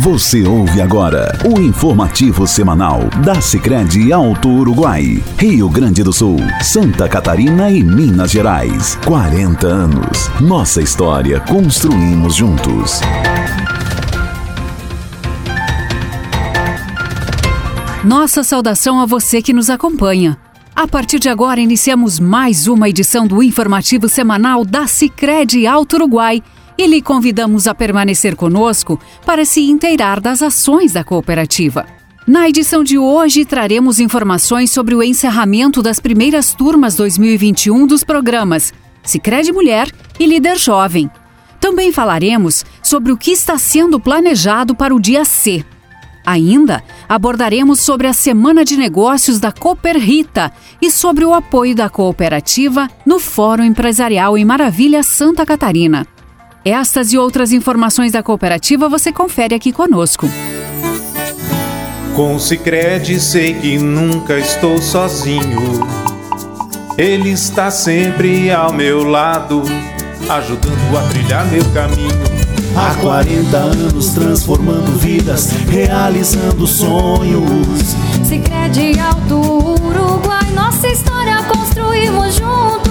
Você ouve agora o informativo semanal da Sicredi Alto Uruguai, Rio Grande do Sul, Santa Catarina e Minas Gerais. 40 anos. Nossa história construímos juntos. Nossa saudação a você que nos acompanha. A partir de agora iniciamos mais uma edição do informativo semanal da Sicredi Alto Uruguai e lhe convidamos a permanecer conosco para se inteirar das ações da cooperativa. Na edição de hoje, traremos informações sobre o encerramento das primeiras turmas 2021 dos programas Sicredi Mulher e Líder Jovem. Também falaremos sobre o que está sendo planejado para o dia C. Ainda abordaremos sobre a Semana de Negócios da Cooper Rita e sobre o apoio da cooperativa no Fórum Empresarial em Maravilha, Santa Catarina. Estas e outras informações da cooperativa você confere aqui conosco. Com o Cicred sei que nunca estou sozinho. Ele está sempre ao meu lado, ajudando a trilhar meu caminho. Há 40 anos transformando vidas, realizando sonhos. Cicred Alto Uruguai, nossa história construímos juntos.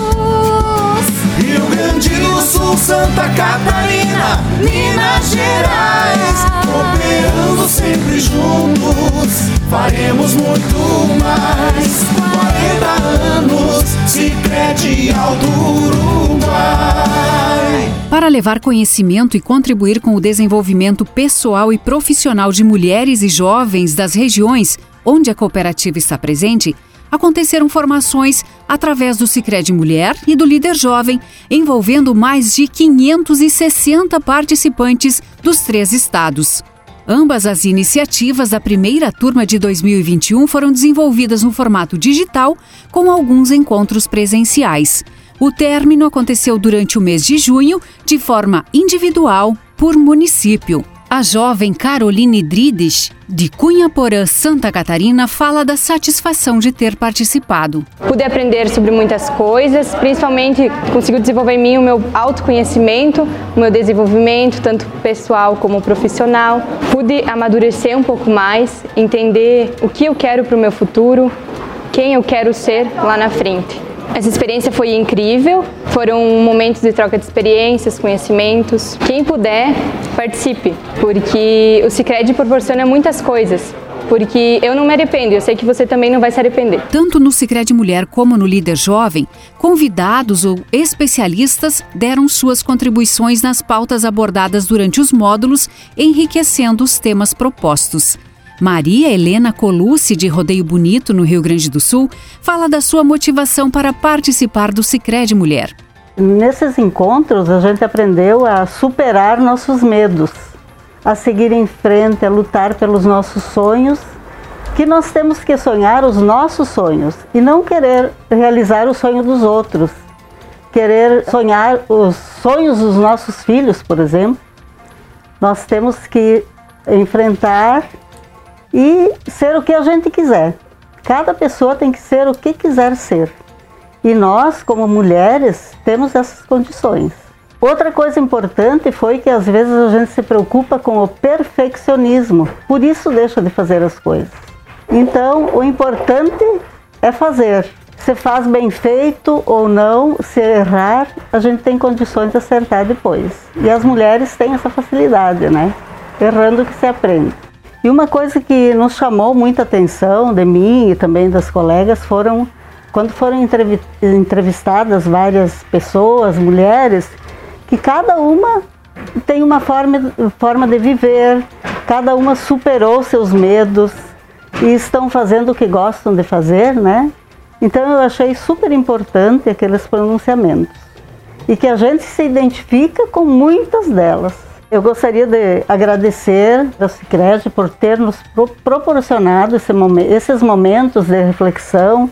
Santa Catarina, Minas Gerais, cooperando sempre juntos, faremos muito mais. 40 anos, Cicred Alto Uruguai. Para levar conhecimento e contribuir com o desenvolvimento pessoal e profissional de mulheres e jovens das regiões onde a cooperativa está presente, aconteceram formações através do Sicredi Mulher e do Líder Jovem, envolvendo mais de 560 participantes dos três estados. Ambas as iniciativas da primeira turma de 2021 foram desenvolvidas no formato digital, com alguns encontros presenciais. O término aconteceu durante o mês de junho, de forma individual, por município. A jovem Caroline Drides, de Cunha Porã, Santa Catarina, fala da satisfação de ter participado. Pude aprender sobre muitas coisas, principalmente consigo desenvolver em mim o meu autoconhecimento, o meu desenvolvimento, tanto pessoal como profissional. Pude amadurecer um pouco mais, entender o que eu quero para o meu futuro, quem eu quero ser lá na frente. Essa experiência foi incrível, foram momentos de troca de experiências, conhecimentos. Quem puder, participe, porque o Cicred proporciona muitas coisas. Porque eu não me arrependo, eu sei que você também não vai se arrepender. Tanto no Sicredi Mulher como no Líder Jovem, convidados ou especialistas deram suas contribuições nas pautas abordadas durante os módulos, enriquecendo os temas propostos. Maria Helena Colucci, de Rodeio Bonito, no Rio Grande do Sul, fala da sua motivação para participar do Sicredi Mulher. Nesses encontros, a gente aprendeu a superar nossos medos, a seguir em frente, a lutar pelos nossos sonhos, que nós temos que sonhar os nossos sonhos e não querer realizar o sonho dos outros. Querer sonhar os sonhos dos nossos filhos, por exemplo. Nós temos que enfrentar e ser o que a gente quiser. Cada pessoa tem que ser o que quiser ser. E nós, como mulheres, temos essas condições. Outra coisa importante foi que às vezes a gente se preocupa com o perfeccionismo, por isso deixa de fazer as coisas. Então, o importante é fazer. Se faz bem feito ou não, se errar, a gente tem condições de acertar depois. E as mulheres têm essa facilidade, né? Errando que se aprende. E uma coisa que nos chamou muita atenção de mim e também das colegas foram quando foram entrevistadas várias pessoas, mulheres, que cada uma tem uma forma, forma de viver, cada uma superou seus medos e estão fazendo o que gostam de fazer, né? Então eu achei super importante aqueles pronunciamentos e que a gente se identifica com muitas delas. Eu gostaria de agradecer ao Cicred por ter nos proporcionado esse momento, esses momentos de reflexão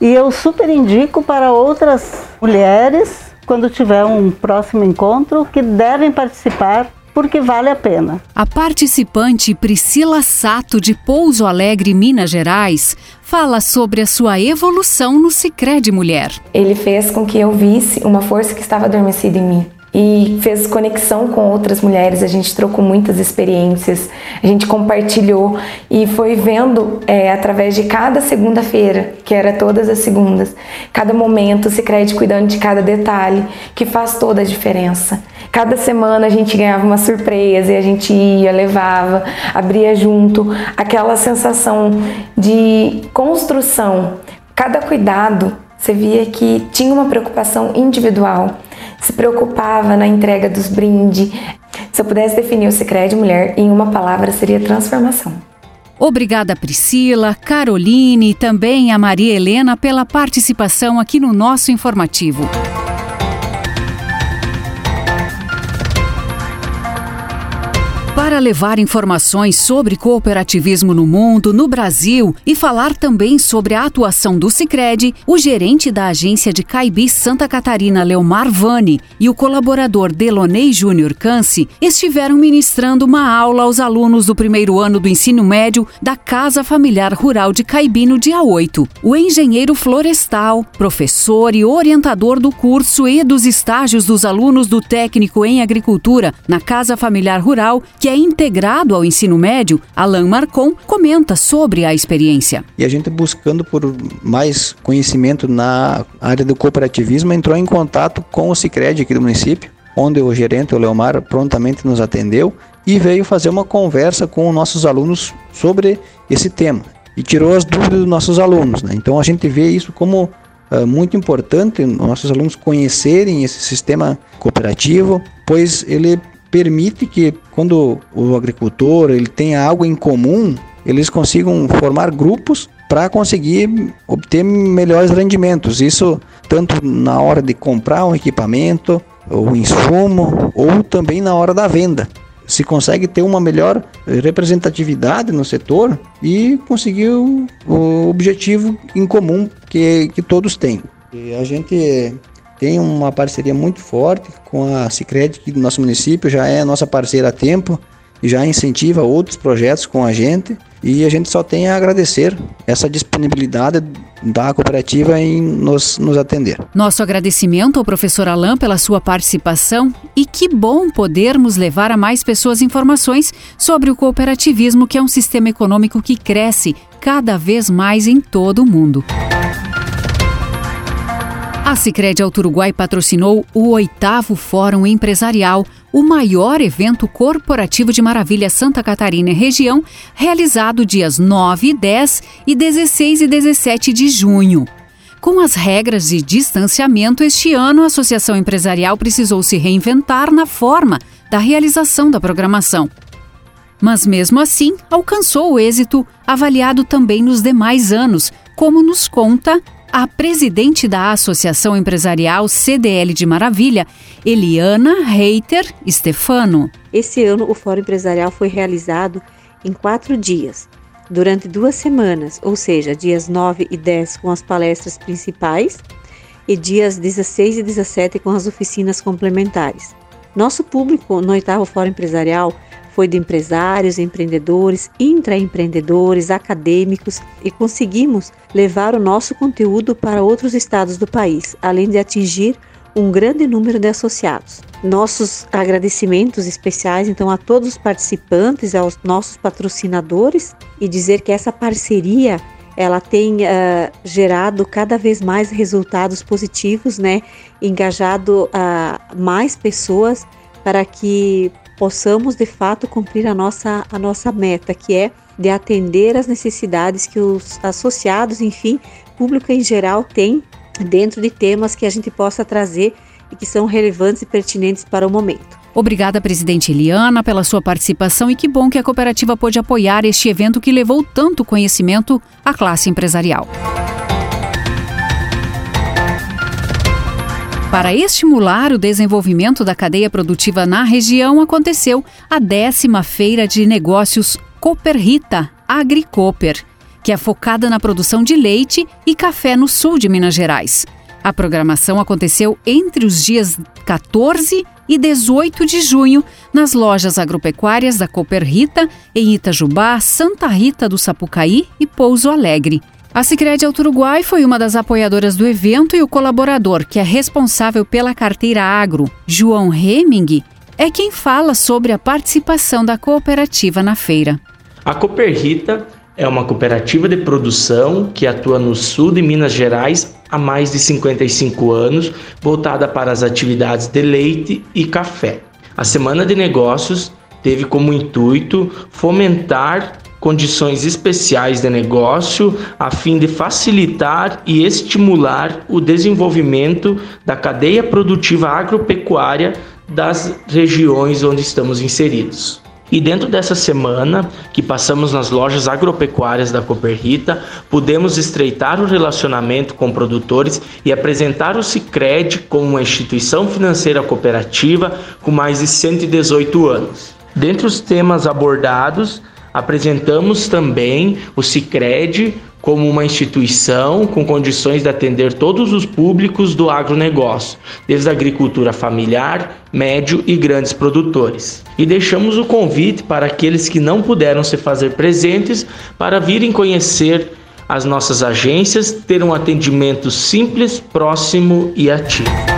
e eu super indico para outras mulheres, quando tiver um próximo encontro, que devem participar porque vale a pena. A participante Priscila Sato, de Pouso Alegre, Minas Gerais, fala sobre a sua evolução no Sicredi Mulher. Ele fez com que eu visse uma força que estava adormecida em mim. E fez conexão com outras mulheres. A gente trocou muitas experiências, a gente compartilhou e foi vendo é, através de cada segunda-feira, que era todas as segundas, cada momento, se cuidando de cada detalhe, que faz toda a diferença. Cada semana a gente ganhava uma surpresa e a gente ia, levava, abria junto, aquela sensação de construção. Cada cuidado, você via que tinha uma preocupação individual se preocupava na entrega dos brindes. Se eu pudesse definir o Sicredi Mulher em uma palavra, seria transformação. Obrigada, Priscila, Caroline e também a Maria Helena pela participação aqui no nosso informativo. Para levar informações sobre cooperativismo no mundo, no Brasil e falar também sobre a atuação do Sicredi, o gerente da agência de Caibi Santa Catarina, Leomar Vani, e o colaborador Delonei Júnior Canci estiveram ministrando uma aula aos alunos do primeiro ano do ensino médio da Casa Familiar Rural de Caibi no dia 8. O engenheiro florestal, professor e orientador do curso e dos estágios dos alunos do técnico em agricultura na Casa Familiar Rural, que é integrado ao ensino médio, Alain Marcon comenta sobre a experiência. E a gente buscando por mais conhecimento na área do cooperativismo entrou em contato com o Sicredi aqui do município, onde o gerente, o Leomar, prontamente nos atendeu e veio fazer uma conversa com nossos alunos sobre esse tema e tirou as dúvidas dos nossos alunos. Né? Então a gente vê isso como uh, muito importante, nossos alunos conhecerem esse sistema cooperativo, pois ele permite que quando o agricultor ele tenha algo em comum, eles consigam formar grupos para conseguir obter melhores rendimentos. Isso tanto na hora de comprar um equipamento, ou insumo, ou também na hora da venda. Se consegue ter uma melhor representatividade no setor e conseguir o, objetivo em comum que, que todos têm. E a gente tem uma parceria muito forte com a Sicredi do nosso município, já é nossa parceira há tempo e já incentiva outros projetos com a gente. E a gente só tem a agradecer essa disponibilidade da cooperativa em nos, nos atender. Nosso agradecimento ao professor Alain pela sua participação e que bom podermos levar a mais pessoas informações sobre o cooperativismo, que é um sistema econômico que cresce cada vez mais em todo o mundo. A Sicredi Alto Uruguai patrocinou o oitavo Fórum Empresarial, o maior evento corporativo de Maravilha Santa Catarina e região, realizado dias 9, 10 e 16 e 17 de junho. Com as regras de distanciamento, este ano a Associação Empresarial precisou se reinventar na forma da realização da programação. Mas mesmo assim, alcançou o êxito avaliado também nos demais anos, como nos conta a presidente da Associação Empresarial CDL de Maravilha, Eliana Reiter Stefano. Esse ano, o Fórum Empresarial foi realizado em quatro dias, durante duas semanas, ou seja, dias 9 e 10 com as palestras principais e dias 16 e 17 com as oficinas complementares. Nosso público no oitavo Fórum Empresarial foi de empresários, empreendedores, intraempreendedores, acadêmicos e conseguimos levar o nosso conteúdo para outros estados do país, além de atingir um grande número de associados. Nossos agradecimentos especiais então a todos os participantes, aos nossos patrocinadores e dizer que essa parceria ela tem uh, gerado cada vez mais resultados positivos, né? Engajado uh, mais pessoas para que possamos de fato cumprir a nossa, a nossa meta, que é de atender as necessidades que os associados, enfim, público em geral tem dentro de temas que a gente possa trazer e que são relevantes e pertinentes para o momento. Obrigada, presidente Eliana, pela sua participação e que bom que a cooperativa pôde apoiar este evento que levou tanto conhecimento à classe empresarial. Para estimular o desenvolvimento da cadeia produtiva na região, aconteceu a décima feira de negócios Cooperrita Agricoper, que é focada na produção de leite e café no sul de Minas Gerais. A programação aconteceu entre os dias 14 e 18 de junho nas lojas agropecuárias da Cooperrita em Itajubá, Santa Rita do Sapucaí e Pouso Alegre. A Sicredi Alto Uruguai foi uma das apoiadoras do evento e o colaborador que é responsável pela carteira agro, João Heming, é quem fala sobre a participação da cooperativa na feira. A Cooperrita é uma cooperativa de produção que atua no sul de Minas Gerais há mais de 55 anos, voltada para as atividades de leite e café. A Semana de Negócios teve como intuito fomentar condições especiais de negócio a fim de facilitar e estimular o desenvolvimento da cadeia produtiva agropecuária das regiões onde estamos inseridos. E dentro dessa semana que passamos nas lojas agropecuárias da Coperrita, pudemos estreitar o relacionamento com produtores e apresentar o Sicredi como uma instituição financeira cooperativa com mais de 118 anos. Dentre os temas abordados, apresentamos também o Sicredi como uma instituição com condições de atender todos os públicos do agronegócio, desde a agricultura familiar, médio e grandes produtores. E deixamos o convite para aqueles que não puderam se fazer presentes para virem conhecer as nossas agências, ter um atendimento simples, próximo e ativo.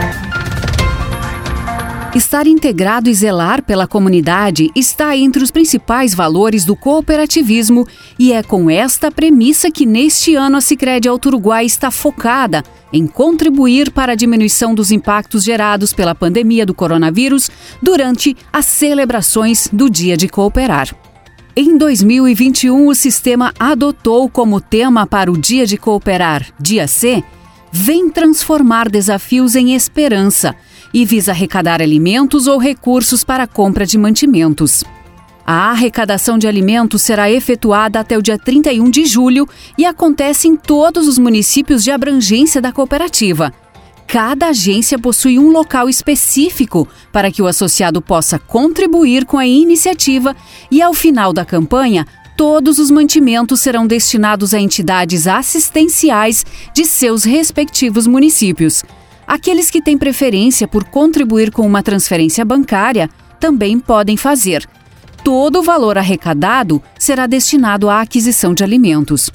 Estar integrado e zelar pela comunidade está entre os principais valores do cooperativismo e é com esta premissa que neste ano a Sicredi Alto Uruguai está focada em contribuir para a diminuição dos impactos gerados pela pandemia do coronavírus durante as celebrações do Dia de Cooperar. Em 2021, o sistema adotou como tema para o Dia de Cooperar, Dia C, Vem transformar desafios em esperança e visa arrecadar alimentos ou recursos para a compra de mantimentos. A arrecadação de alimentos será efetuada até o dia 31 de julho e acontece em todos os municípios de abrangência da cooperativa. Cada agência possui um local específico para que o associado possa contribuir com a iniciativa e, ao final da campanha, todos os mantimentos serão destinados a entidades assistenciais de seus respectivos municípios. Aqueles que têm preferência por contribuir com uma transferência bancária também podem fazer. Todo o valor arrecadado será destinado à aquisição de alimentos.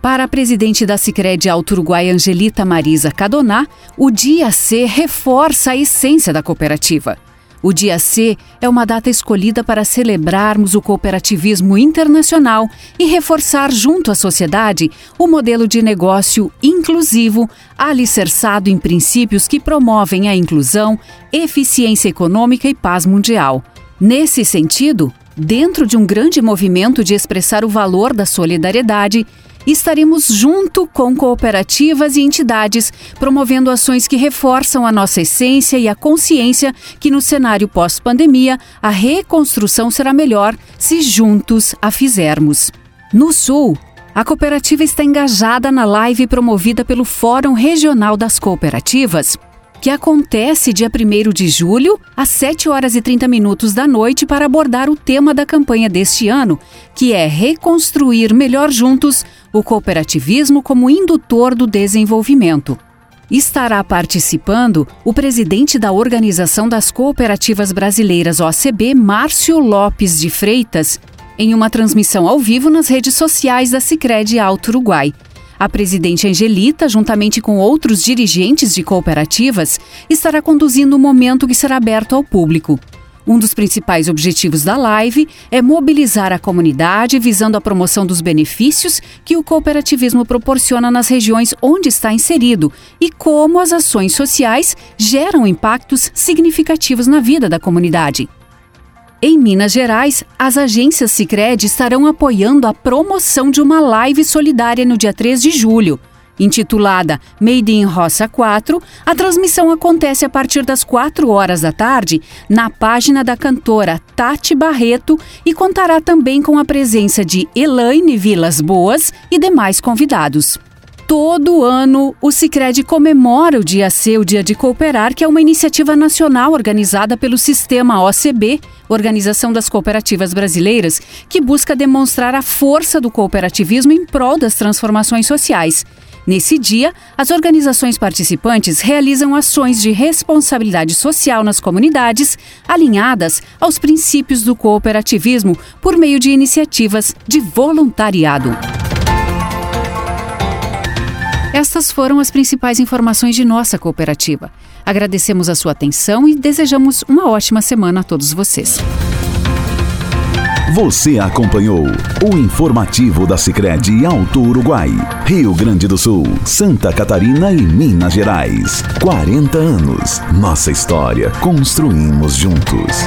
Para a presidente da Sicredi Alto Uruguai, Angelita Marisa Cadoná, o Dia C reforça a essência da cooperativa. O Dia C é uma data escolhida para celebrarmos o cooperativismo internacional e reforçar junto à sociedade o modelo de negócio inclusivo, alicerçado em princípios que promovem a inclusão, eficiência econômica e paz mundial. Nesse sentido, dentro de um grande movimento de expressar o valor da solidariedade, estaremos junto com cooperativas e entidades, promovendo ações que reforçam a nossa essência e a consciência que no cenário pós-pandemia a reconstrução será melhor se juntos a fizermos. No Sul, a cooperativa está engajada na live promovida pelo Fórum Regional das Cooperativas, que acontece dia 1 de julho, às 7 horas e 30 minutos da noite, para abordar o tema da campanha deste ano, que é Reconstruir Melhor Juntos o cooperativismo como indutor do desenvolvimento. Estará participando o presidente da Organização das Cooperativas Brasileiras OCB, Márcio Lopes de Freitas, em uma transmissão ao vivo nas redes sociais da Sicredi Alto Uruguai. A presidente Angelita, juntamente com outros dirigentes de cooperativas, estará conduzindo o um momento que será aberto ao público. Um dos principais objetivos da live é mobilizar a comunidade visando a promoção dos benefícios que o cooperativismo proporciona nas regiões onde está inserido e como as ações sociais geram impactos significativos na vida da comunidade. Em Minas Gerais, as agências Sicredi estarão apoiando a promoção de uma live solidária no dia 3 de julho. Intitulada Made in Roça 4, a transmissão acontece a partir das 4 horas da tarde na página da cantora Tati Barreto e contará também com a presença de Elaine Vilas Boas e demais convidados. Todo ano, o Sicredi comemora o Dia C, o Dia de Cooperar, que é uma iniciativa nacional organizada pelo Sistema OCB, Organização das Cooperativas Brasileiras, que busca demonstrar a força do cooperativismo em prol das transformações sociais. Nesse dia, as organizações participantes realizam ações de responsabilidade social nas comunidades, alinhadas aos princípios do cooperativismo por meio de iniciativas de voluntariado. Estas foram as principais informações de nossa cooperativa. Agradecemos a sua atenção e desejamos uma ótima semana a todos vocês. Você acompanhou o informativo da Sicredi Alto Uruguai, Rio Grande do Sul, Santa Catarina e Minas Gerais. 40 anos. Nossa história construímos juntos.